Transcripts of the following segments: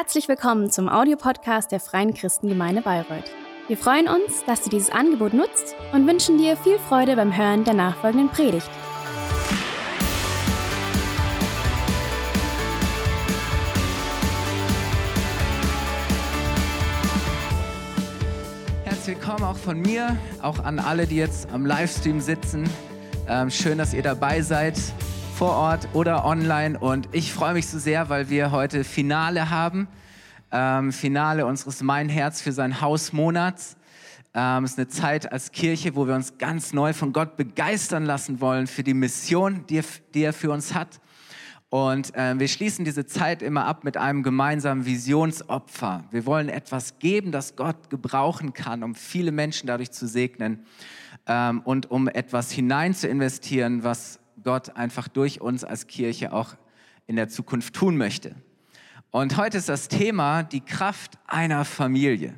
Herzlich willkommen zum Audiopodcast der Freien Christengemeinde Bayreuth. Wir freuen uns, dass du dieses Angebot nutzt und wünschen dir viel Freude beim Hören der nachfolgenden Predigt. Herzlich willkommen auch von mir, auch an alle, die jetzt am Livestream sitzen. Ähm, schön, dass ihr dabei seid vor Ort oder online. Und ich freue mich so sehr, weil wir heute Finale haben. Ähm, Finale unseres Mein Herz für sein Haus Monats. Ähm, es ist eine Zeit als Kirche, wo wir uns ganz neu von Gott begeistern lassen wollen für die Mission, die er, die er für uns hat. Und äh, wir schließen diese Zeit immer ab mit einem gemeinsamen Visionsopfer. Wir wollen etwas geben, das Gott gebrauchen kann, um viele Menschen dadurch zu segnen ähm, und um etwas hinein zu investieren, was Gott einfach durch uns als Kirche auch in der Zukunft tun möchte. Und heute ist das Thema die Kraft einer Familie.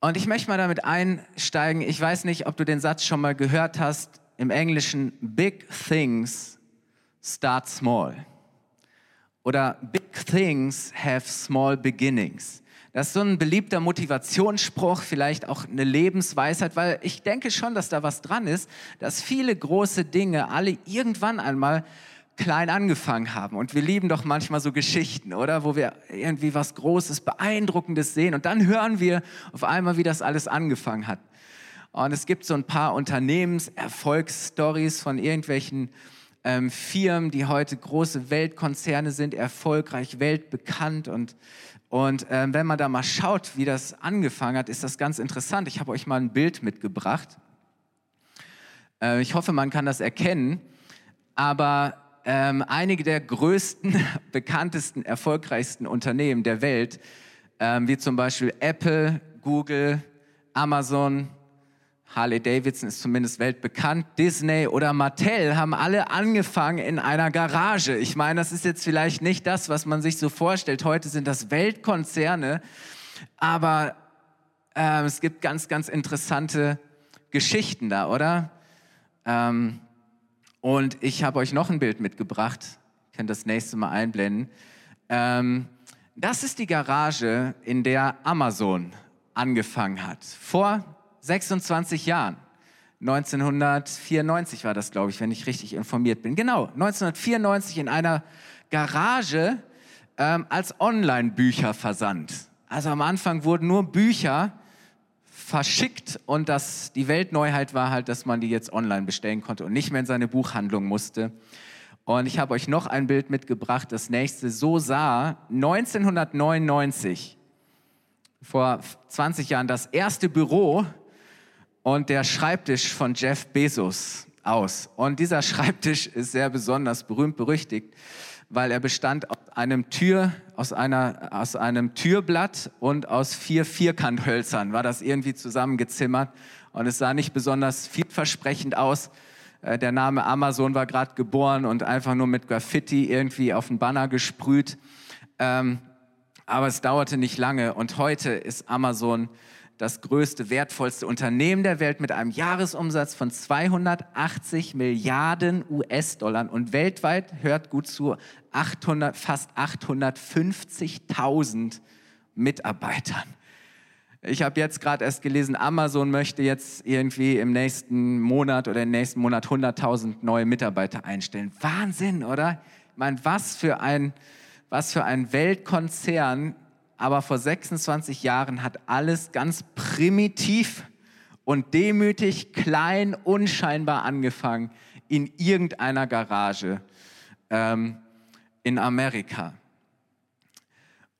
Und ich möchte mal damit einsteigen. Ich weiß nicht, ob du den Satz schon mal gehört hast. Im Englischen, Big Things start small. Oder Big Things have small beginnings. Das ist so ein beliebter Motivationsspruch, vielleicht auch eine Lebensweisheit, weil ich denke schon, dass da was dran ist, dass viele große Dinge alle irgendwann einmal klein angefangen haben. Und wir lieben doch manchmal so Geschichten, oder? Wo wir irgendwie was Großes, Beeindruckendes sehen und dann hören wir auf einmal, wie das alles angefangen hat. Und es gibt so ein paar Unternehmenserfolgsstories von irgendwelchen ähm, Firmen, die heute große Weltkonzerne sind, erfolgreich, weltbekannt und und äh, wenn man da mal schaut, wie das angefangen hat, ist das ganz interessant. Ich habe euch mal ein Bild mitgebracht. Äh, ich hoffe, man kann das erkennen. Aber ähm, einige der größten, bekanntesten, erfolgreichsten Unternehmen der Welt, ähm, wie zum Beispiel Apple, Google, Amazon, Harley Davidson ist zumindest weltbekannt, Disney oder Mattel haben alle angefangen in einer Garage. Ich meine, das ist jetzt vielleicht nicht das, was man sich so vorstellt. Heute sind das Weltkonzerne, aber äh, es gibt ganz, ganz interessante Geschichten da, oder? Ähm, und ich habe euch noch ein Bild mitgebracht. Ich kann das nächste Mal einblenden. Ähm, das ist die Garage, in der Amazon angefangen hat. Vor 26 Jahren. 1994 war das, glaube ich, wenn ich richtig informiert bin. Genau, 1994 in einer Garage ähm, als Online-Bücher versandt. Also am Anfang wurden nur Bücher verschickt und das, die Weltneuheit war halt, dass man die jetzt online bestellen konnte und nicht mehr in seine Buchhandlung musste. Und ich habe euch noch ein Bild mitgebracht, das nächste. So sah 1999, vor 20 Jahren, das erste Büro und der Schreibtisch von Jeff Bezos aus. Und dieser Schreibtisch ist sehr besonders berühmt berüchtigt, weil er bestand aus einem Tür, aus einer, aus einem Türblatt und aus vier Vierkanthölzern war das irgendwie zusammengezimmert und es sah nicht besonders vielversprechend aus. Äh, der Name Amazon war gerade geboren und einfach nur mit Graffiti irgendwie auf den Banner gesprüht. Ähm, aber es dauerte nicht lange und heute ist Amazon das größte, wertvollste Unternehmen der Welt mit einem Jahresumsatz von 280 Milliarden US-Dollar und weltweit, hört gut zu, 800, fast 850.000 Mitarbeitern. Ich habe jetzt gerade erst gelesen, Amazon möchte jetzt irgendwie im nächsten Monat oder im nächsten Monat 100.000 neue Mitarbeiter einstellen. Wahnsinn, oder? Ich meine, was für ein, was für ein Weltkonzern aber vor 26 Jahren hat alles ganz primitiv und demütig, klein, unscheinbar angefangen in irgendeiner Garage ähm, in Amerika.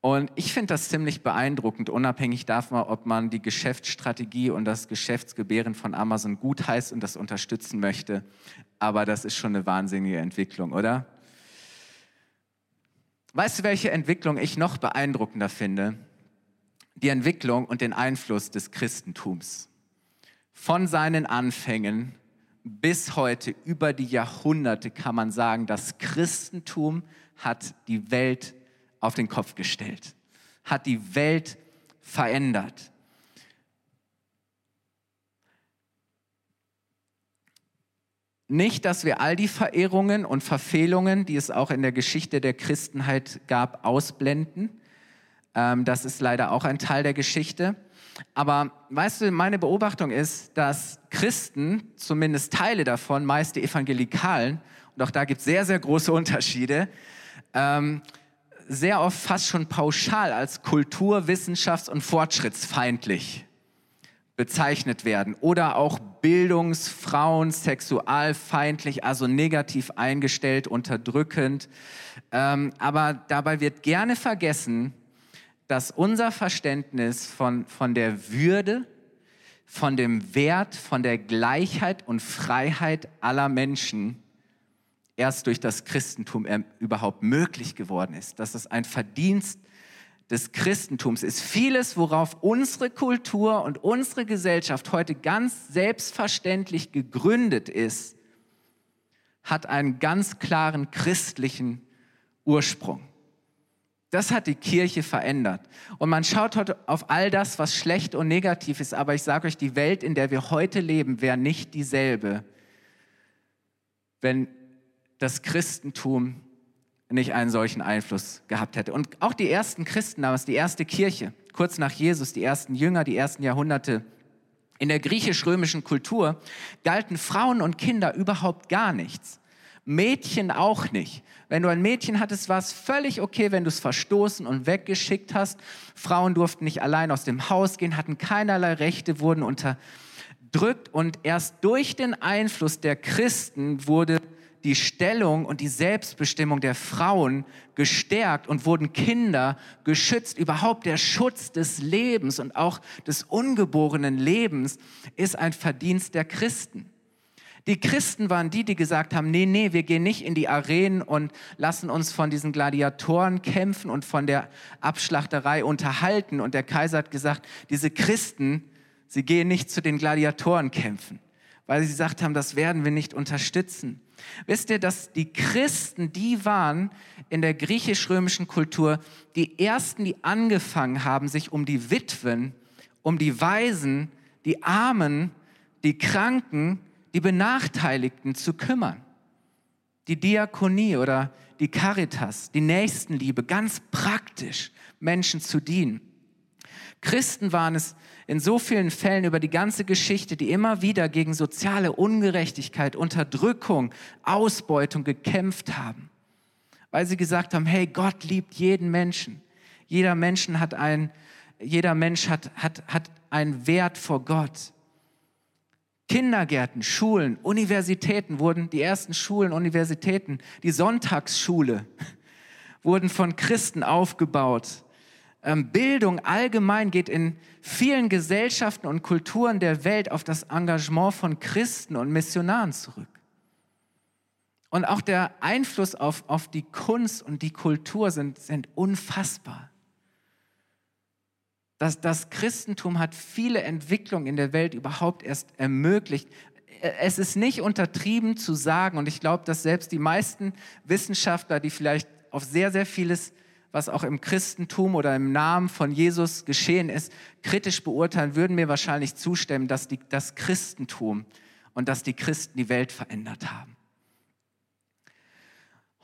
Und ich finde das ziemlich beeindruckend, unabhängig davon, ob man die Geschäftsstrategie und das Geschäftsgebären von Amazon gut heißt und das unterstützen möchte. Aber das ist schon eine wahnsinnige Entwicklung, oder? Weißt du, welche Entwicklung ich noch beeindruckender finde? Die Entwicklung und den Einfluss des Christentums. Von seinen Anfängen bis heute, über die Jahrhunderte kann man sagen, das Christentum hat die Welt auf den Kopf gestellt, hat die Welt verändert. Nicht, dass wir all die Verehrungen und Verfehlungen, die es auch in der Geschichte der Christenheit gab, ausblenden. Ähm, das ist leider auch ein Teil der Geschichte. Aber weißt du, meine Beobachtung ist, dass Christen, zumindest Teile davon, meist die Evangelikalen, und auch da gibt es sehr, sehr große Unterschiede, ähm, sehr oft fast schon pauschal als kultur-, wissenschafts- und fortschrittsfeindlich bezeichnet werden oder auch bildungs-, frauen-, sexualfeindlich, also negativ eingestellt, unterdrückend. Ähm, aber dabei wird gerne vergessen, dass unser Verständnis von, von der Würde, von dem Wert, von der Gleichheit und Freiheit aller Menschen erst durch das Christentum überhaupt möglich geworden ist, dass es ein Verdienst des Christentums ist. Vieles, worauf unsere Kultur und unsere Gesellschaft heute ganz selbstverständlich gegründet ist, hat einen ganz klaren christlichen Ursprung. Das hat die Kirche verändert. Und man schaut heute auf all das, was schlecht und negativ ist. Aber ich sage euch, die Welt, in der wir heute leben, wäre nicht dieselbe, wenn das Christentum nicht einen solchen Einfluss gehabt hätte. Und auch die ersten Christen damals, die erste Kirche, kurz nach Jesus, die ersten Jünger, die ersten Jahrhunderte, in der griechisch-römischen Kultur galten Frauen und Kinder überhaupt gar nichts. Mädchen auch nicht. Wenn du ein Mädchen hattest, war es völlig okay, wenn du es verstoßen und weggeschickt hast. Frauen durften nicht allein aus dem Haus gehen, hatten keinerlei Rechte, wurden unterdrückt und erst durch den Einfluss der Christen wurde die Stellung und die Selbstbestimmung der Frauen gestärkt und wurden Kinder geschützt. Überhaupt der Schutz des Lebens und auch des ungeborenen Lebens ist ein Verdienst der Christen. Die Christen waren die, die gesagt haben, nee, nee, wir gehen nicht in die Arenen und lassen uns von diesen Gladiatoren kämpfen und von der Abschlachterei unterhalten. Und der Kaiser hat gesagt, diese Christen, sie gehen nicht zu den Gladiatoren kämpfen, weil sie gesagt haben, das werden wir nicht unterstützen. Wisst ihr, dass die Christen, die waren in der griechisch-römischen Kultur die ersten, die angefangen haben, sich um die Witwen, um die Waisen, die Armen, die Kranken, die Benachteiligten zu kümmern. Die Diakonie oder die Caritas, die Nächstenliebe, ganz praktisch Menschen zu dienen. Christen waren es in so vielen Fällen über die ganze Geschichte, die immer wieder gegen soziale Ungerechtigkeit, Unterdrückung, Ausbeutung gekämpft haben. Weil sie gesagt haben, hey, Gott liebt jeden Menschen. Jeder, Menschen hat ein, jeder Mensch hat, hat, hat einen Wert vor Gott. Kindergärten, Schulen, Universitäten wurden, die ersten Schulen, Universitäten, die Sonntagsschule wurden von Christen aufgebaut. Ähm, Bildung allgemein geht in vielen Gesellschaften und Kulturen der Welt auf das Engagement von Christen und Missionaren zurück. Und auch der Einfluss auf, auf die Kunst und die Kultur sind, sind unfassbar. Das, das Christentum hat viele Entwicklungen in der Welt überhaupt erst ermöglicht. Es ist nicht untertrieben zu sagen, und ich glaube, dass selbst die meisten Wissenschaftler, die vielleicht auf sehr, sehr vieles was auch im Christentum oder im Namen von Jesus geschehen ist, kritisch beurteilen, würden mir wahrscheinlich zustimmen, dass die, das Christentum und dass die Christen die Welt verändert haben.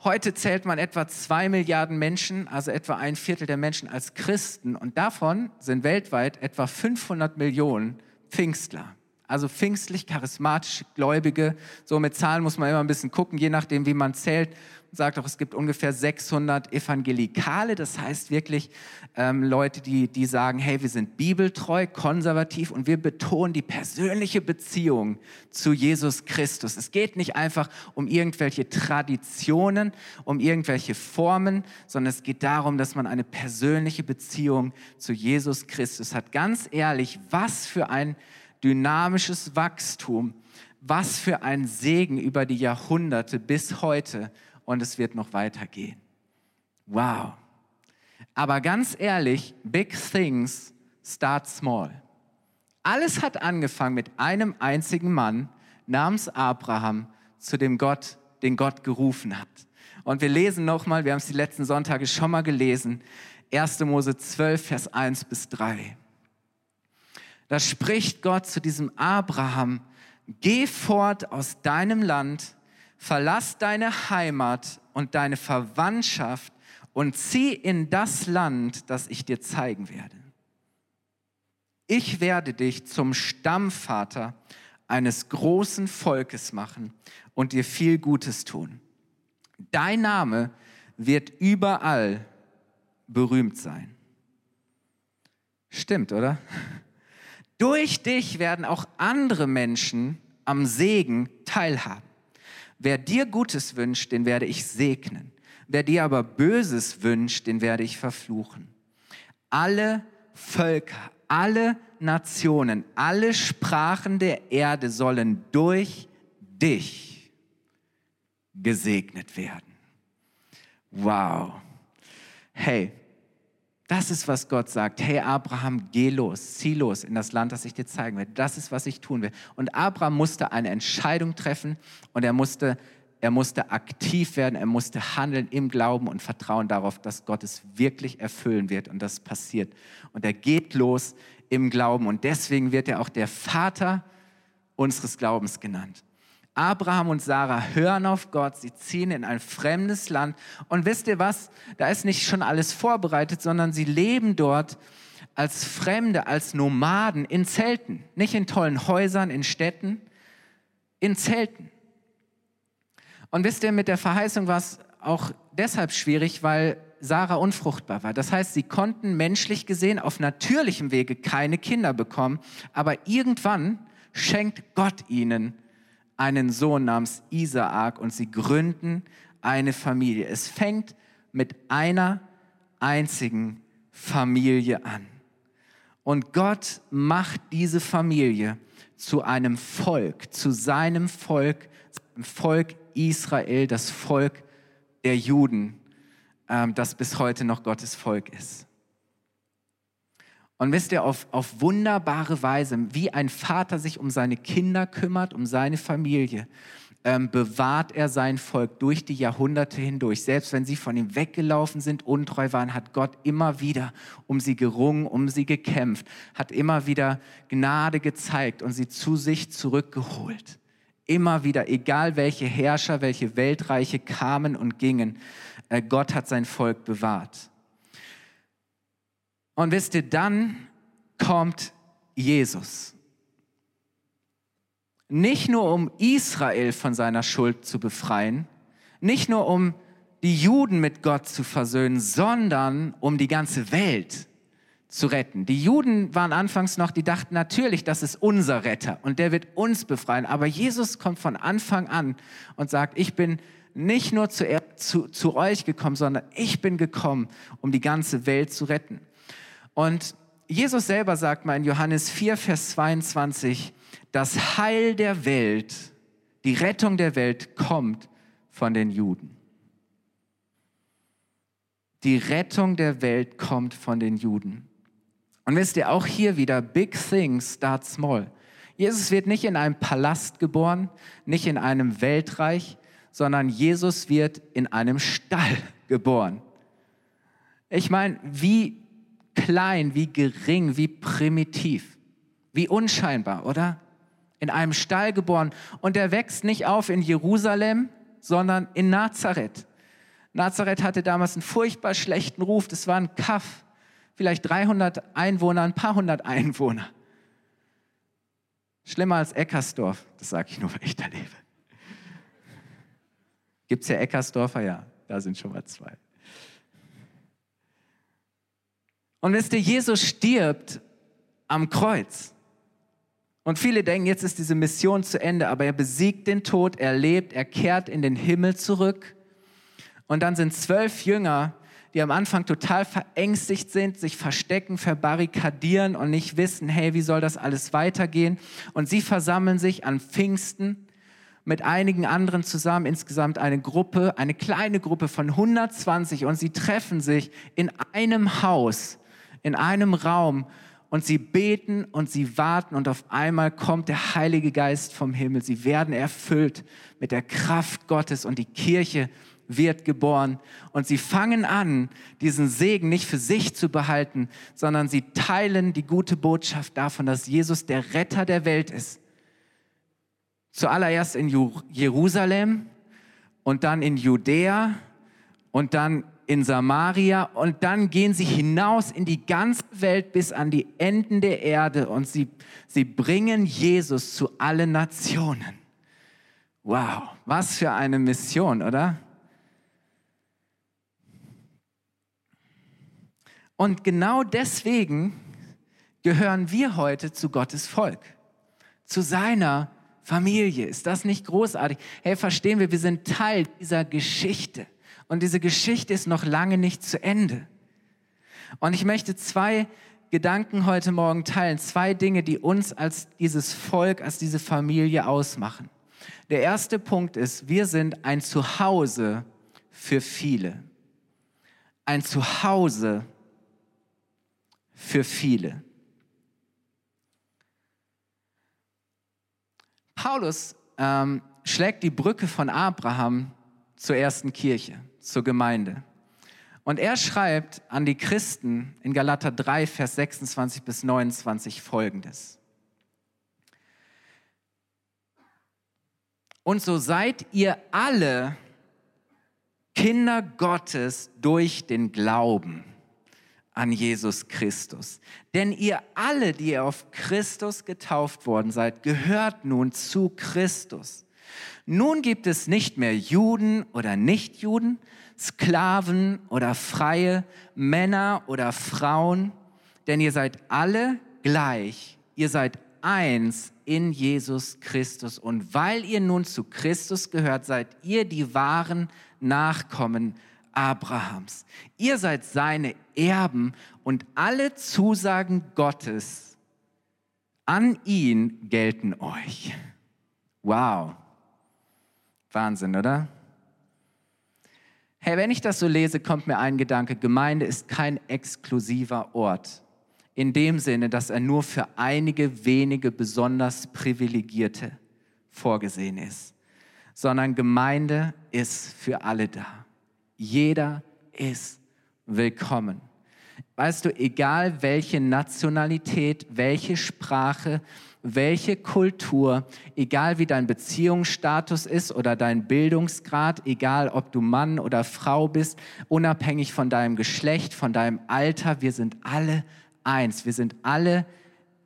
Heute zählt man etwa zwei Milliarden Menschen, also etwa ein Viertel der Menschen als Christen und davon sind weltweit etwa 500 Millionen Pfingstler. Also pfingstlich, charismatische Gläubige. So mit Zahlen muss man immer ein bisschen gucken, je nachdem, wie man zählt sagt auch, es gibt ungefähr 600 Evangelikale, das heißt wirklich ähm, Leute, die, die sagen, hey, wir sind bibeltreu, konservativ und wir betonen die persönliche Beziehung zu Jesus Christus. Es geht nicht einfach um irgendwelche Traditionen, um irgendwelche Formen, sondern es geht darum, dass man eine persönliche Beziehung zu Jesus Christus hat. Ganz ehrlich, was für ein dynamisches Wachstum, was für ein Segen über die Jahrhunderte bis heute und es wird noch weitergehen. Wow. Aber ganz ehrlich, big things start small. Alles hat angefangen mit einem einzigen Mann namens Abraham, zu dem Gott, den Gott gerufen hat. Und wir lesen nochmal, wir haben es die letzten Sonntage schon mal gelesen, 1. Mose 12, Vers 1 bis 3. Da spricht Gott zu diesem Abraham, geh fort aus deinem Land, verlass deine Heimat und deine Verwandtschaft und zieh in das Land, das ich dir zeigen werde. Ich werde dich zum Stammvater eines großen Volkes machen und dir viel Gutes tun. Dein Name wird überall berühmt sein. Stimmt, oder? Durch dich werden auch andere Menschen am Segen teilhaben. Wer dir Gutes wünscht, den werde ich segnen. Wer dir aber Böses wünscht, den werde ich verfluchen. Alle Völker, alle Nationen, alle Sprachen der Erde sollen durch dich gesegnet werden. Wow. Hey, das ist, was Gott sagt. Hey Abraham, geh los, zieh los in das Land, das ich dir zeigen werde. Das ist, was ich tun will. Und Abraham musste eine Entscheidung treffen und er musste, er musste aktiv werden, er musste handeln im Glauben und Vertrauen darauf, dass Gott es wirklich erfüllen wird und das passiert. Und er geht los im Glauben und deswegen wird er auch der Vater unseres Glaubens genannt. Abraham und Sarah hören auf Gott, sie ziehen in ein fremdes Land. Und wisst ihr was? Da ist nicht schon alles vorbereitet, sondern sie leben dort als Fremde, als Nomaden in Zelten. Nicht in tollen Häusern, in Städten, in Zelten. Und wisst ihr, mit der Verheißung war es auch deshalb schwierig, weil Sarah unfruchtbar war. Das heißt, sie konnten menschlich gesehen auf natürlichem Wege keine Kinder bekommen, aber irgendwann schenkt Gott ihnen einen Sohn namens Isaak und sie gründen eine Familie. Es fängt mit einer einzigen Familie an. Und Gott macht diese Familie zu einem Volk, zu seinem Volk, seinem Volk Israel, das Volk der Juden, ähm, das bis heute noch Gottes Volk ist. Und wisst ihr, auf, auf wunderbare Weise, wie ein Vater sich um seine Kinder kümmert, um seine Familie, ähm, bewahrt er sein Volk durch die Jahrhunderte hindurch. Selbst wenn sie von ihm weggelaufen sind, untreu waren, hat Gott immer wieder um sie gerungen, um sie gekämpft, hat immer wieder Gnade gezeigt und sie zu sich zurückgeholt. Immer wieder, egal welche Herrscher, welche Weltreiche kamen und gingen, äh, Gott hat sein Volk bewahrt. Und wisst ihr, dann kommt Jesus. Nicht nur um Israel von seiner Schuld zu befreien, nicht nur um die Juden mit Gott zu versöhnen, sondern um die ganze Welt zu retten. Die Juden waren anfangs noch, die dachten natürlich, das ist unser Retter und der wird uns befreien. Aber Jesus kommt von Anfang an und sagt, ich bin nicht nur zu, zu, zu euch gekommen, sondern ich bin gekommen, um die ganze Welt zu retten. Und Jesus selber sagt mal in Johannes 4, Vers 22, das Heil der Welt, die Rettung der Welt kommt von den Juden. Die Rettung der Welt kommt von den Juden. Und wisst ihr, auch hier wieder, big things start small. Jesus wird nicht in einem Palast geboren, nicht in einem Weltreich, sondern Jesus wird in einem Stall geboren. Ich meine, wie klein, wie gering, wie primitiv, wie unscheinbar, oder? In einem Stall geboren. Und er wächst nicht auf in Jerusalem, sondern in Nazareth. Nazareth hatte damals einen furchtbar schlechten Ruf. Das war ein Kaff. Vielleicht 300 Einwohner, ein paar hundert Einwohner. Schlimmer als Eckersdorf. Das sage ich nur, weil ich da lebe. Gibt es ja Eckersdorfer? Ja, da sind schon mal zwei. Und wisst ihr, Jesus stirbt am Kreuz. Und viele denken, jetzt ist diese Mission zu Ende, aber er besiegt den Tod, er lebt, er kehrt in den Himmel zurück. Und dann sind zwölf Jünger, die am Anfang total verängstigt sind, sich verstecken, verbarrikadieren und nicht wissen, hey, wie soll das alles weitergehen? Und sie versammeln sich an Pfingsten mit einigen anderen zusammen, insgesamt eine Gruppe, eine kleine Gruppe von 120 und sie treffen sich in einem Haus in einem Raum. Und sie beten und sie warten. Und auf einmal kommt der Heilige Geist vom Himmel. Sie werden erfüllt mit der Kraft Gottes. Und die Kirche wird geboren. Und sie fangen an, diesen Segen nicht für sich zu behalten, sondern sie teilen die gute Botschaft davon, dass Jesus der Retter der Welt ist. Zuallererst in Jerusalem und dann in Judäa und dann in Samaria und dann gehen sie hinaus in die ganze Welt bis an die Enden der Erde und sie, sie bringen Jesus zu allen Nationen. Wow, was für eine Mission, oder? Und genau deswegen gehören wir heute zu Gottes Volk, zu seiner Familie. Ist das nicht großartig? Hey, verstehen wir, wir sind Teil dieser Geschichte. Und diese Geschichte ist noch lange nicht zu Ende. Und ich möchte zwei Gedanken heute Morgen teilen, zwei Dinge, die uns als dieses Volk, als diese Familie ausmachen. Der erste Punkt ist, wir sind ein Zuhause für viele. Ein Zuhause für viele. Paulus ähm, schlägt die Brücke von Abraham zur ersten Kirche, zur Gemeinde. Und er schreibt an die Christen in Galater 3, Vers 26 bis 29 folgendes. Und so seid ihr alle Kinder Gottes durch den Glauben an Jesus Christus. Denn ihr alle, die ihr auf Christus getauft worden seid, gehört nun zu Christus. Nun gibt es nicht mehr Juden oder Nichtjuden, Sklaven oder Freie, Männer oder Frauen, denn ihr seid alle gleich. Ihr seid eins in Jesus Christus. Und weil ihr nun zu Christus gehört, seid ihr die wahren Nachkommen Abrahams. Ihr seid seine Erben und alle Zusagen Gottes an ihn gelten euch. Wow. Wahnsinn, oder? Hey, wenn ich das so lese, kommt mir ein Gedanke, Gemeinde ist kein exklusiver Ort. In dem Sinne, dass er nur für einige wenige besonders Privilegierte vorgesehen ist, sondern Gemeinde ist für alle da. Jeder ist willkommen. Weißt du, egal welche Nationalität, welche Sprache, welche Kultur, egal wie dein Beziehungsstatus ist oder dein Bildungsgrad, egal ob du Mann oder Frau bist, unabhängig von deinem Geschlecht, von deinem Alter, wir sind alle eins. Wir sind alle,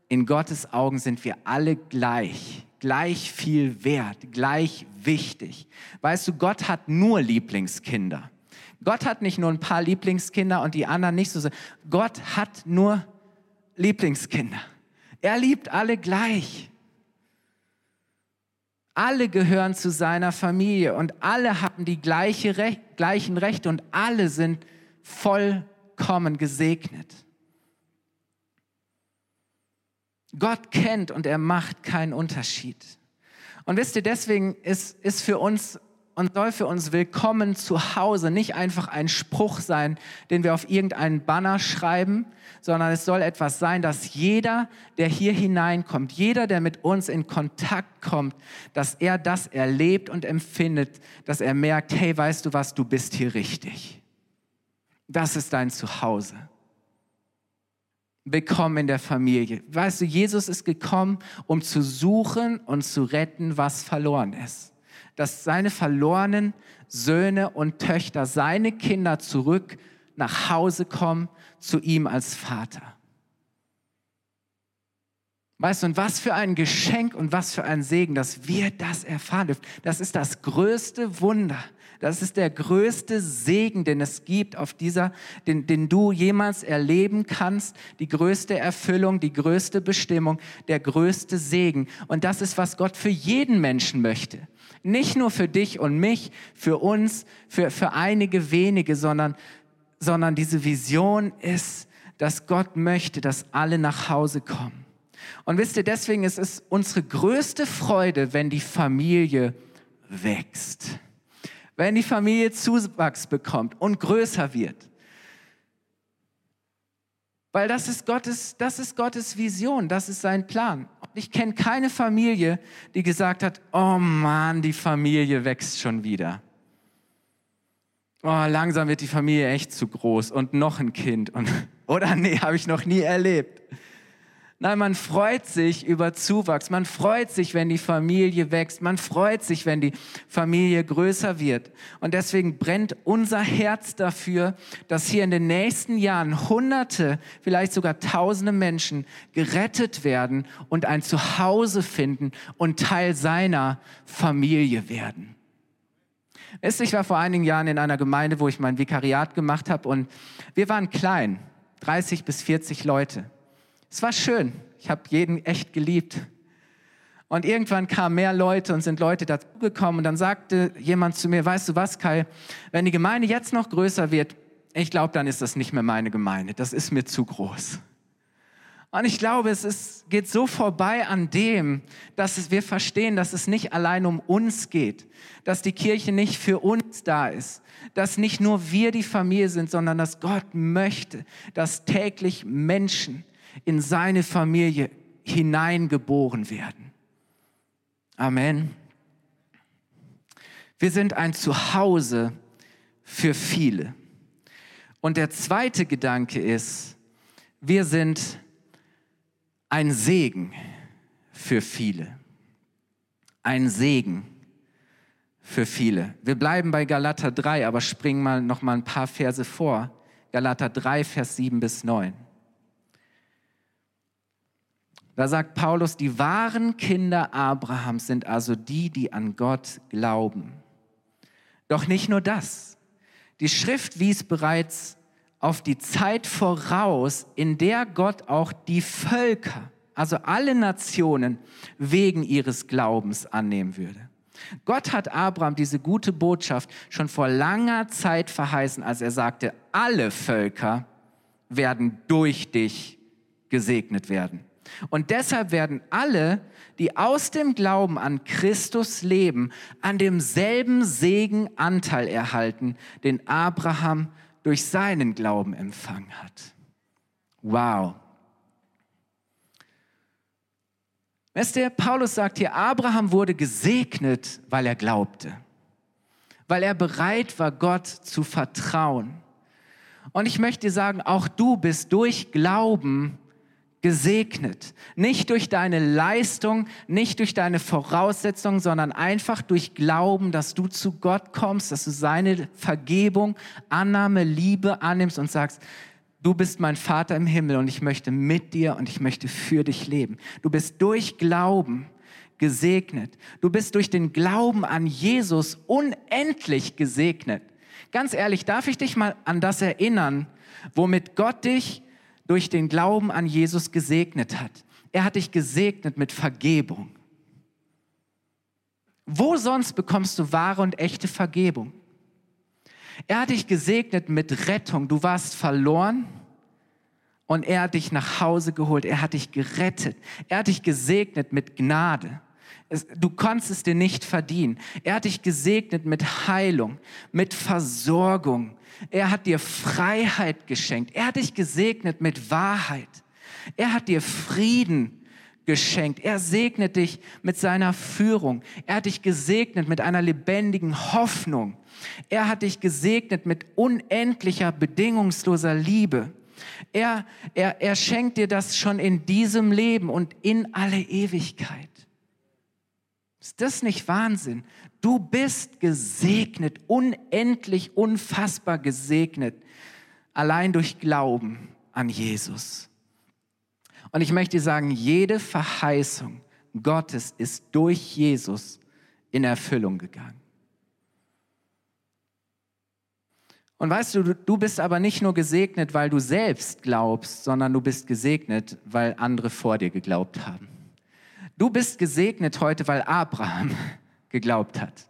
in Gottes Augen sind wir alle gleich, gleich viel wert, gleich wichtig. Weißt du, Gott hat nur Lieblingskinder. Gott hat nicht nur ein paar Lieblingskinder und die anderen nicht so. Gott hat nur Lieblingskinder. Er liebt alle gleich. Alle gehören zu seiner Familie und alle haben die gleiche Rech gleichen Rechte und alle sind vollkommen gesegnet. Gott kennt und er macht keinen Unterschied. Und wisst ihr, deswegen ist, ist für uns und soll für uns willkommen zu Hause nicht einfach ein Spruch sein, den wir auf irgendeinen Banner schreiben, sondern es soll etwas sein, dass jeder, der hier hineinkommt, jeder, der mit uns in Kontakt kommt, dass er das erlebt und empfindet, dass er merkt, hey, weißt du was, du bist hier richtig. Das ist dein Zuhause. Willkommen in der Familie. Weißt du, Jesus ist gekommen, um zu suchen und zu retten, was verloren ist dass seine verlorenen Söhne und Töchter, seine Kinder zurück nach Hause kommen zu ihm als Vater. Weißt du, und was für ein Geschenk und was für ein Segen, dass wir das erfahren dürfen. Das ist das größte Wunder. Das ist der größte Segen, den es gibt auf dieser, den, den du jemals erleben kannst. Die größte Erfüllung, die größte Bestimmung, der größte Segen. Und das ist, was Gott für jeden Menschen möchte. Nicht nur für dich und mich, für uns, für, für einige wenige, sondern, sondern diese Vision ist, dass Gott möchte, dass alle nach Hause kommen. Und wisst ihr, deswegen ist es unsere größte Freude, wenn die Familie wächst. Wenn die Familie Zuwachs bekommt und größer wird. Weil das ist Gottes, das ist Gottes Vision, das ist sein Plan. Ich kenne keine Familie, die gesagt hat, oh Mann, die Familie wächst schon wieder. Oh, langsam wird die Familie echt zu groß und noch ein Kind. Und, oder nee, habe ich noch nie erlebt. Nein, man freut sich über Zuwachs. Man freut sich, wenn die Familie wächst. Man freut sich, wenn die Familie größer wird. Und deswegen brennt unser Herz dafür, dass hier in den nächsten Jahren Hunderte, vielleicht sogar Tausende Menschen gerettet werden und ein Zuhause finden und Teil seiner Familie werden. Ich war vor einigen Jahren in einer Gemeinde, wo ich mein Vikariat gemacht habe und wir waren klein, 30 bis 40 Leute. Es war schön. Ich habe jeden echt geliebt. Und irgendwann kamen mehr Leute und sind Leute dazugekommen. Und dann sagte jemand zu mir, weißt du was, Kai, wenn die Gemeinde jetzt noch größer wird, ich glaube, dann ist das nicht mehr meine Gemeinde. Das ist mir zu groß. Und ich glaube, es ist, geht so vorbei an dem, dass wir verstehen, dass es nicht allein um uns geht, dass die Kirche nicht für uns da ist, dass nicht nur wir die Familie sind, sondern dass Gott möchte, dass täglich Menschen in seine Familie hineingeboren werden. Amen. Wir sind ein Zuhause für viele. Und der zweite Gedanke ist, wir sind ein Segen für viele. Ein Segen für viele. Wir bleiben bei Galater 3, aber springen mal noch mal ein paar Verse vor. Galater 3, Vers 7 bis 9. Da sagt Paulus, die wahren Kinder Abrahams sind also die, die an Gott glauben. Doch nicht nur das. Die Schrift wies bereits auf die Zeit voraus, in der Gott auch die Völker, also alle Nationen, wegen ihres Glaubens annehmen würde. Gott hat Abraham diese gute Botschaft schon vor langer Zeit verheißen, als er sagte, alle Völker werden durch dich gesegnet werden. Und deshalb werden alle, die aus dem Glauben an Christus leben, an demselben Segen Anteil erhalten, den Abraham durch seinen Glauben empfangen hat. Wow. Weißt du, Paulus sagt hier, Abraham wurde gesegnet, weil er glaubte, weil er bereit war, Gott zu vertrauen. Und ich möchte dir sagen, auch du bist durch Glauben gesegnet. Nicht durch deine Leistung, nicht durch deine Voraussetzungen, sondern einfach durch Glauben, dass du zu Gott kommst, dass du seine Vergebung, Annahme, Liebe annimmst und sagst, du bist mein Vater im Himmel und ich möchte mit dir und ich möchte für dich leben. Du bist durch Glauben gesegnet. Du bist durch den Glauben an Jesus unendlich gesegnet. Ganz ehrlich, darf ich dich mal an das erinnern, womit Gott dich durch den Glauben an Jesus gesegnet hat. Er hat dich gesegnet mit Vergebung. Wo sonst bekommst du wahre und echte Vergebung? Er hat dich gesegnet mit Rettung. Du warst verloren und er hat dich nach Hause geholt. Er hat dich gerettet. Er hat dich gesegnet mit Gnade. Du konntest es dir nicht verdienen. Er hat dich gesegnet mit Heilung, mit Versorgung, er hat dir Freiheit geschenkt. Er hat dich gesegnet mit Wahrheit. Er hat dir Frieden geschenkt. Er segnet dich mit seiner Führung. Er hat dich gesegnet mit einer lebendigen Hoffnung. Er hat dich gesegnet mit unendlicher, bedingungsloser Liebe. Er, er, er schenkt dir das schon in diesem Leben und in alle Ewigkeit. Ist das nicht Wahnsinn? Du bist gesegnet, unendlich, unfassbar gesegnet, allein durch Glauben an Jesus. Und ich möchte sagen, jede Verheißung Gottes ist durch Jesus in Erfüllung gegangen. Und weißt du, du bist aber nicht nur gesegnet, weil du selbst glaubst, sondern du bist gesegnet, weil andere vor dir geglaubt haben. Du bist gesegnet heute, weil Abraham geglaubt hat.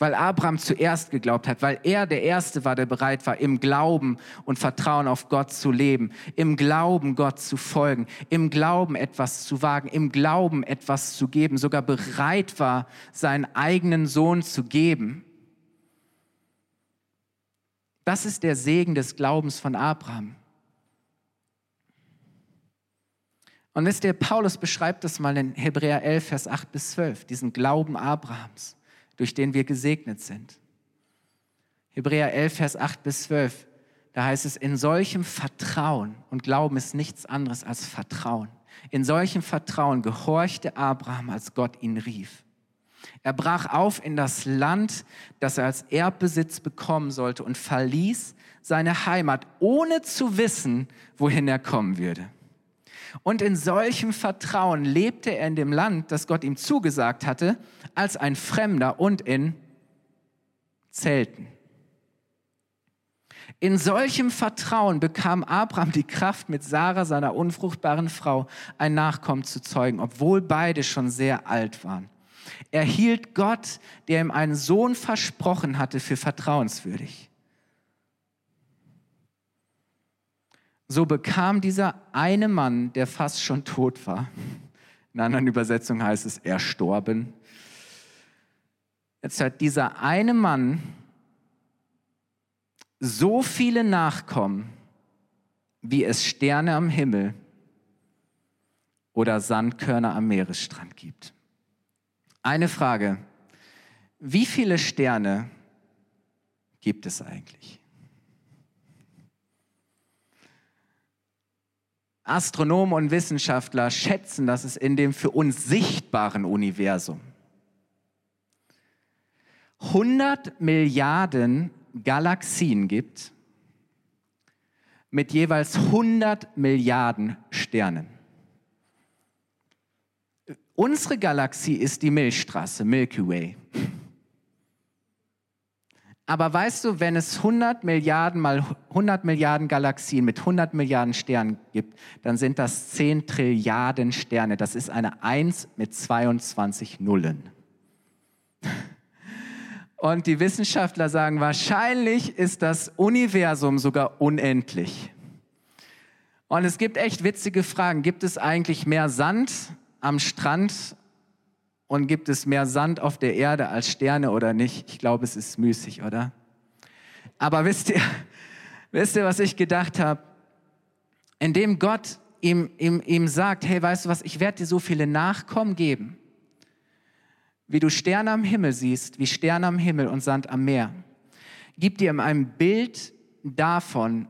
Weil Abraham zuerst geglaubt hat, weil er der Erste war, der bereit war, im Glauben und Vertrauen auf Gott zu leben, im Glauben Gott zu folgen, im Glauben etwas zu wagen, im Glauben etwas zu geben, sogar bereit war, seinen eigenen Sohn zu geben. Das ist der Segen des Glaubens von Abraham. Und wisst ihr, Paulus beschreibt das mal in Hebräer 11, Vers 8 bis 12, diesen Glauben Abrahams, durch den wir gesegnet sind. Hebräer 11, Vers 8 bis 12, da heißt es, in solchem Vertrauen, und Glauben ist nichts anderes als Vertrauen, In solchem Vertrauen gehorchte Abraham, als Gott ihn rief. Er brach auf in das Land, das er als Erbbesitz bekommen sollte und verließ seine Heimat, ohne zu wissen, wohin er kommen würde. Und in solchem Vertrauen lebte er in dem Land, das Gott ihm zugesagt hatte, als ein Fremder und in Zelten. In solchem Vertrauen bekam Abraham die Kraft, mit Sarah, seiner unfruchtbaren Frau, ein Nachkommen zu zeugen, obwohl beide schon sehr alt waren. Er hielt Gott, der ihm einen Sohn versprochen hatte, für vertrauenswürdig. So bekam dieser eine Mann, der fast schon tot war, in anderen Übersetzungen heißt es erstorben, jetzt hat dieser eine Mann so viele Nachkommen, wie es Sterne am Himmel oder Sandkörner am Meeresstrand gibt. Eine Frage, wie viele Sterne gibt es eigentlich? Astronomen und Wissenschaftler schätzen, dass es in dem für uns sichtbaren Universum 100 Milliarden Galaxien gibt mit jeweils 100 Milliarden Sternen. Unsere Galaxie ist die Milchstraße, Milky Way. Aber weißt du, wenn es 100 Milliarden mal 100 Milliarden Galaxien mit 100 Milliarden Sternen gibt, dann sind das 10 Trilliarden Sterne. Das ist eine 1 mit 22 Nullen. Und die Wissenschaftler sagen, wahrscheinlich ist das Universum sogar unendlich. Und es gibt echt witzige Fragen. Gibt es eigentlich mehr Sand am Strand und gibt es mehr Sand auf der Erde als Sterne oder nicht? Ich glaube, es ist müßig, oder? Aber wisst ihr, wisst ihr, was ich gedacht habe? Indem Gott ihm, ihm, ihm sagt, hey, weißt du was, ich werde dir so viele Nachkommen geben wie du Sterne am Himmel siehst, wie Sterne am Himmel und Sand am Meer. Gib dir ein Bild davon,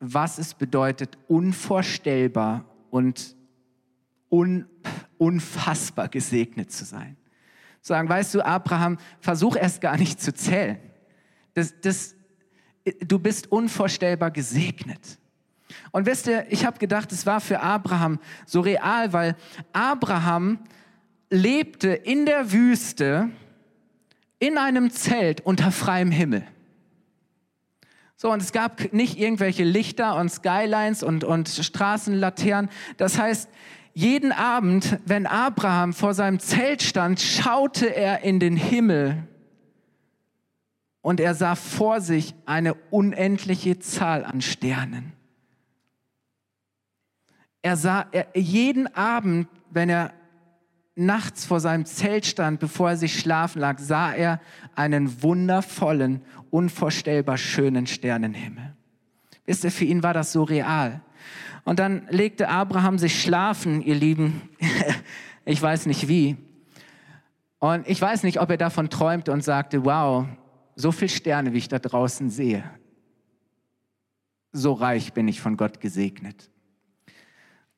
was es bedeutet, unvorstellbar und un, unfassbar gesegnet zu sein. Sagen, weißt du, Abraham, versuch erst gar nicht zu zählen. Das, das, du bist unvorstellbar gesegnet. Und wisst ihr, ich habe gedacht, es war für Abraham so real, weil Abraham lebte in der Wüste in einem Zelt unter freiem Himmel. So, und es gab nicht irgendwelche Lichter und Skylines und, und Straßenlaternen. Das heißt, jeden Abend, wenn Abraham vor seinem Zelt stand, schaute er in den Himmel und er sah vor sich eine unendliche Zahl an Sternen. Er sah er, jeden Abend, wenn er nachts vor seinem Zelt stand, bevor er sich schlafen lag, sah er einen wundervollen, unvorstellbar schönen Sternenhimmel. Wisst ihr, für ihn war das so real. Und dann legte Abraham sich schlafen, ihr Lieben. ich weiß nicht wie. Und ich weiß nicht, ob er davon träumte und sagte, wow, so viele Sterne, wie ich da draußen sehe. So reich bin ich von Gott gesegnet.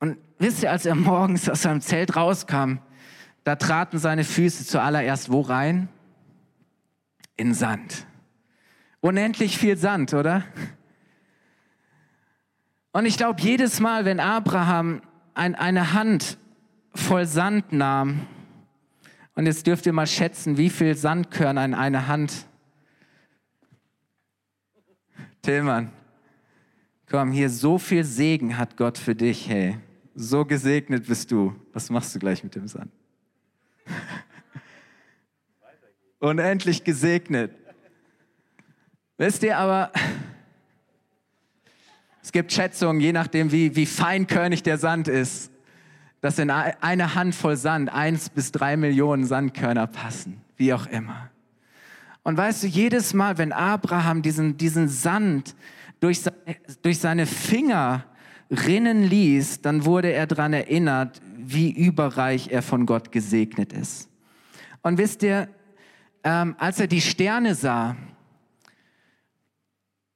Und wisst ihr, als er morgens aus seinem Zelt rauskam, da traten seine Füße zuallererst wo rein? In Sand. Unendlich viel Sand, oder? Und ich glaube, jedes Mal, wenn Abraham ein, eine Hand voll Sand nahm, und jetzt dürft ihr mal schätzen, wie viel Sandkörner in eine Hand. Tillmann, komm, hier so viel Segen hat Gott für dich, hey. So gesegnet bist du. Was machst du gleich mit dem Sand? Unendlich gesegnet. Wisst ihr aber, gibt Schätzungen, je nachdem, wie, wie feinkörnig der Sand ist, dass in eine Handvoll Sand eins bis drei Millionen Sandkörner passen, wie auch immer. Und weißt du, jedes Mal, wenn Abraham diesen, diesen Sand durch, durch seine Finger rinnen ließ, dann wurde er daran erinnert, wie überreich er von Gott gesegnet ist. Und wisst ihr, ähm, als er die Sterne sah,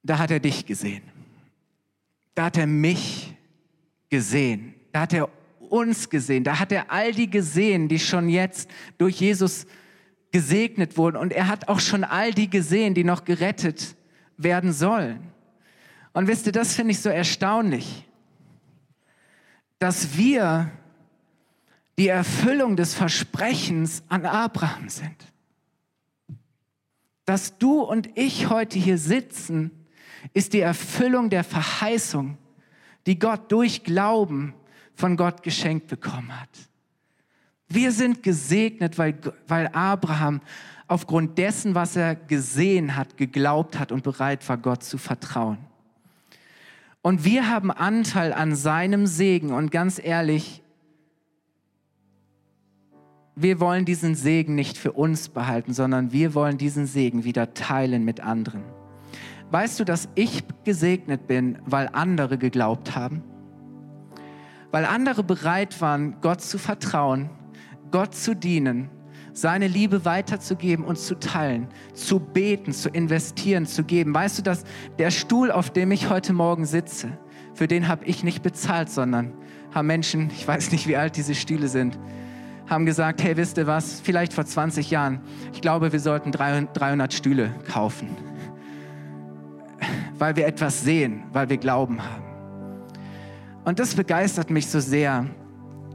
da hat er dich gesehen. Da hat er mich gesehen. Da hat er uns gesehen. Da hat er all die gesehen, die schon jetzt durch Jesus gesegnet wurden. Und er hat auch schon all die gesehen, die noch gerettet werden sollen. Und wisst ihr, das finde ich so erstaunlich, dass wir die Erfüllung des Versprechens an Abraham sind. Dass du und ich heute hier sitzen, ist die Erfüllung der Verheißung, die Gott durch Glauben von Gott geschenkt bekommen hat. Wir sind gesegnet, weil, weil Abraham aufgrund dessen, was er gesehen hat, geglaubt hat und bereit war, Gott zu vertrauen. Und wir haben Anteil an seinem Segen. Und ganz ehrlich, wir wollen diesen Segen nicht für uns behalten, sondern wir wollen diesen Segen wieder teilen mit anderen. Weißt du, dass ich gesegnet bin, weil andere geglaubt haben? Weil andere bereit waren, Gott zu vertrauen, Gott zu dienen, seine Liebe weiterzugeben und zu teilen, zu beten, zu investieren, zu geben. Weißt du, dass der Stuhl, auf dem ich heute Morgen sitze, für den habe ich nicht bezahlt, sondern haben Menschen, ich weiß nicht, wie alt diese Stühle sind, haben gesagt, hey, wisst ihr was, vielleicht vor 20 Jahren, ich glaube, wir sollten 300 Stühle kaufen, weil wir etwas sehen, weil wir Glauben haben. Und das begeistert mich so sehr,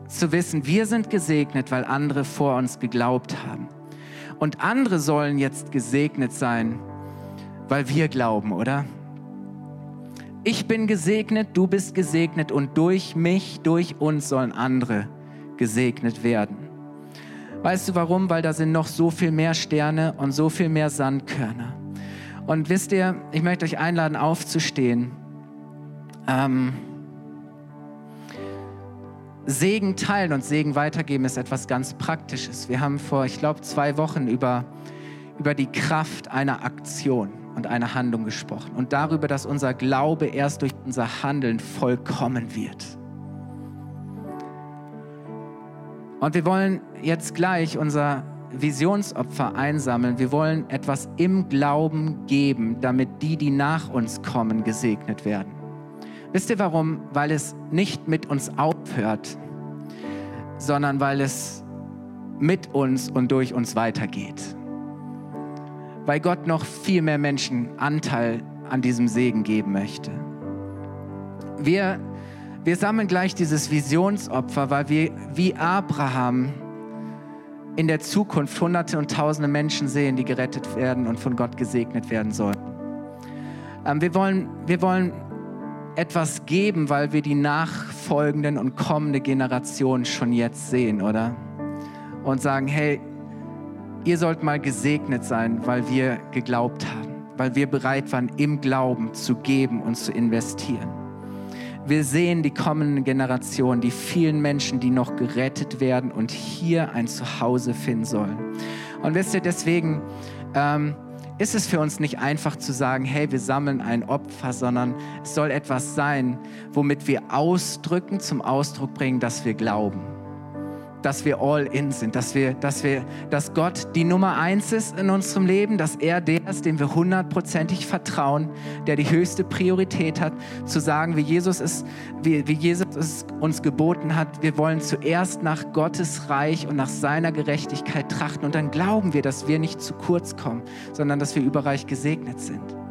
zu wissen, wir sind gesegnet, weil andere vor uns geglaubt haben. Und andere sollen jetzt gesegnet sein, weil wir glauben, oder? Ich bin gesegnet, du bist gesegnet und durch mich, durch uns sollen andere gesegnet werden. Weißt du warum? Weil da sind noch so viel mehr Sterne und so viel mehr Sandkörner. Und wisst ihr, ich möchte euch einladen, aufzustehen. Ähm, Segen teilen und Segen weitergeben ist etwas ganz Praktisches. Wir haben vor, ich glaube, zwei Wochen über, über die Kraft einer Aktion und einer Handlung gesprochen und darüber, dass unser Glaube erst durch unser Handeln vollkommen wird. Und wir wollen jetzt gleich unser Visionsopfer einsammeln. Wir wollen etwas im Glauben geben, damit die, die nach uns kommen, gesegnet werden. Wisst ihr warum? Weil es nicht mit uns aufhört, sondern weil es mit uns und durch uns weitergeht. Weil Gott noch viel mehr Menschen Anteil an diesem Segen geben möchte. Wir, wir sammeln gleich dieses Visionsopfer, weil wir wie Abraham in der Zukunft Hunderte und Tausende Menschen sehen, die gerettet werden und von Gott gesegnet werden sollen. Ähm, wir, wollen, wir wollen etwas geben, weil wir die nachfolgenden und kommende Generationen schon jetzt sehen, oder? Und sagen, hey, ihr sollt mal gesegnet sein, weil wir geglaubt haben, weil wir bereit waren, im Glauben zu geben und zu investieren. Wir sehen die kommenden Generationen, die vielen Menschen, die noch gerettet werden und hier ein Zuhause finden sollen. Und wisst ihr, deswegen ähm, ist es für uns nicht einfach zu sagen, hey, wir sammeln ein Opfer, sondern es soll etwas sein, womit wir ausdrücken, zum Ausdruck bringen, dass wir glauben dass wir all in sind, dass wir, dass wir, dass Gott die Nummer eins ist in unserem Leben, dass er der ist, dem wir hundertprozentig vertrauen, der die höchste Priorität hat, zu sagen, wie Jesus es, wie, wie Jesus es uns geboten hat, wir wollen zuerst nach Gottes Reich und nach seiner Gerechtigkeit trachten und dann glauben wir, dass wir nicht zu kurz kommen, sondern dass wir überreich gesegnet sind.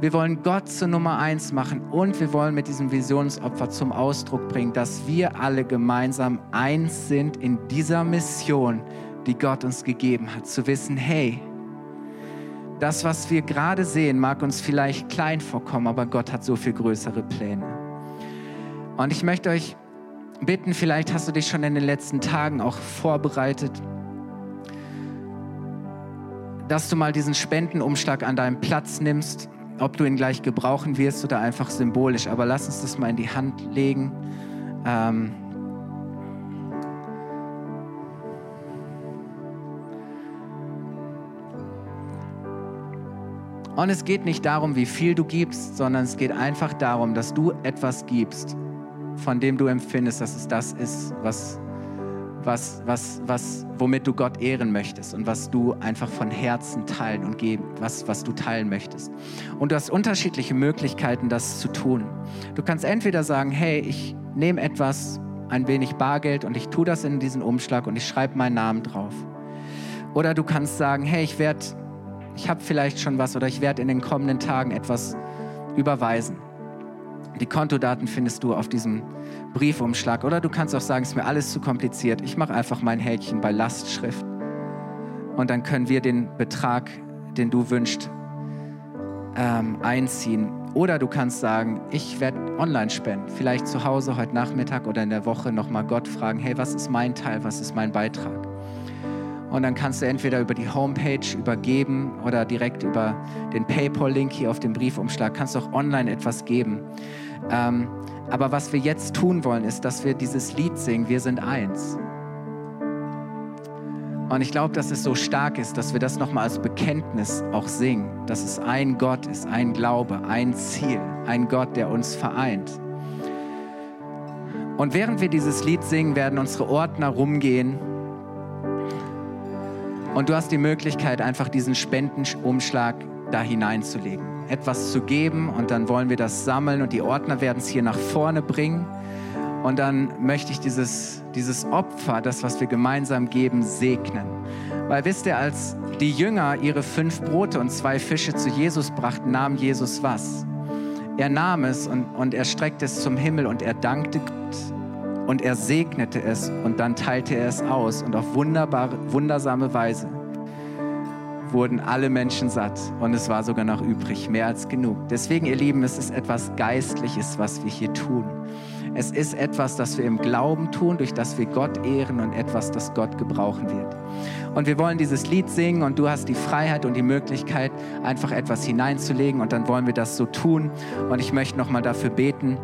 Wir wollen Gott zur Nummer eins machen und wir wollen mit diesem Visionsopfer zum Ausdruck bringen, dass wir alle gemeinsam eins sind in dieser Mission, die Gott uns gegeben hat. Zu wissen, hey, das, was wir gerade sehen, mag uns vielleicht klein vorkommen, aber Gott hat so viel größere Pläne. Und ich möchte euch bitten, vielleicht hast du dich schon in den letzten Tagen auch vorbereitet, dass du mal diesen Spendenumschlag an deinem Platz nimmst ob du ihn gleich gebrauchen wirst oder einfach symbolisch. Aber lass uns das mal in die Hand legen. Ähm Und es geht nicht darum, wie viel du gibst, sondern es geht einfach darum, dass du etwas gibst, von dem du empfindest, dass es das ist, was was, was, was, womit du Gott ehren möchtest und was du einfach von Herzen teilen und geben, was, was du teilen möchtest. Und du hast unterschiedliche Möglichkeiten, das zu tun. Du kannst entweder sagen, hey, ich, nehme etwas, ein wenig Bargeld und ich tue das in diesen Umschlag und ich schreibe meinen Namen drauf. Oder du kannst sagen, hey, ich werde, ich habe vielleicht schon was oder ich werde in den kommenden Tagen etwas überweisen. Die Kontodaten findest du auf diesem Briefumschlag. Oder du kannst auch sagen, es ist mir alles zu kompliziert. Ich mache einfach mein Häkchen bei Lastschrift. Und dann können wir den Betrag, den du wünschst, ähm, einziehen. Oder du kannst sagen, ich werde online spenden. Vielleicht zu Hause heute Nachmittag oder in der Woche nochmal Gott fragen, hey, was ist mein Teil, was ist mein Beitrag? Und dann kannst du entweder über die Homepage übergeben oder direkt über den PayPal-Link hier auf dem Briefumschlag, kannst du auch online etwas geben. Ähm, aber was wir jetzt tun wollen, ist, dass wir dieses Lied singen, wir sind eins. Und ich glaube, dass es so stark ist, dass wir das nochmal als Bekenntnis auch singen, dass es ein Gott ist, ein Glaube, ein Ziel, ein Gott, der uns vereint. Und während wir dieses Lied singen, werden unsere Ordner rumgehen. Und du hast die Möglichkeit, einfach diesen Spendenumschlag da hineinzulegen etwas zu geben und dann wollen wir das sammeln und die Ordner werden es hier nach vorne bringen. Und dann möchte ich dieses, dieses Opfer, das, was wir gemeinsam geben, segnen. Weil wisst ihr, als die Jünger ihre fünf Brote und zwei Fische zu Jesus brachten, nahm Jesus was? Er nahm es und, und er streckte es zum Himmel und er dankte Gott und er segnete es und dann teilte er es aus und auf wunderbare, wundersame Weise wurden alle Menschen satt und es war sogar noch übrig, mehr als genug. Deswegen, ihr Lieben, es ist etwas Geistliches, was wir hier tun. Es ist etwas, das wir im Glauben tun, durch das wir Gott ehren und etwas, das Gott gebrauchen wird. Und wir wollen dieses Lied singen und du hast die Freiheit und die Möglichkeit, einfach etwas hineinzulegen und dann wollen wir das so tun. Und ich möchte nochmal dafür beten.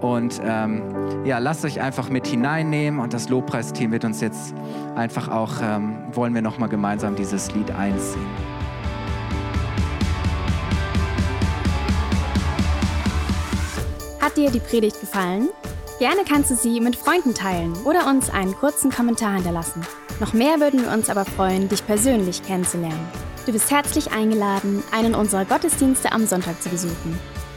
Und ähm, ja, lasst euch einfach mit hineinnehmen und das Lobpreisteam wird uns jetzt einfach auch, ähm, wollen wir nochmal gemeinsam dieses Lied einsingen. Hat dir die Predigt gefallen? Gerne kannst du sie mit Freunden teilen oder uns einen kurzen Kommentar hinterlassen. Noch mehr würden wir uns aber freuen, dich persönlich kennenzulernen. Du bist herzlich eingeladen, einen unserer Gottesdienste am Sonntag zu besuchen.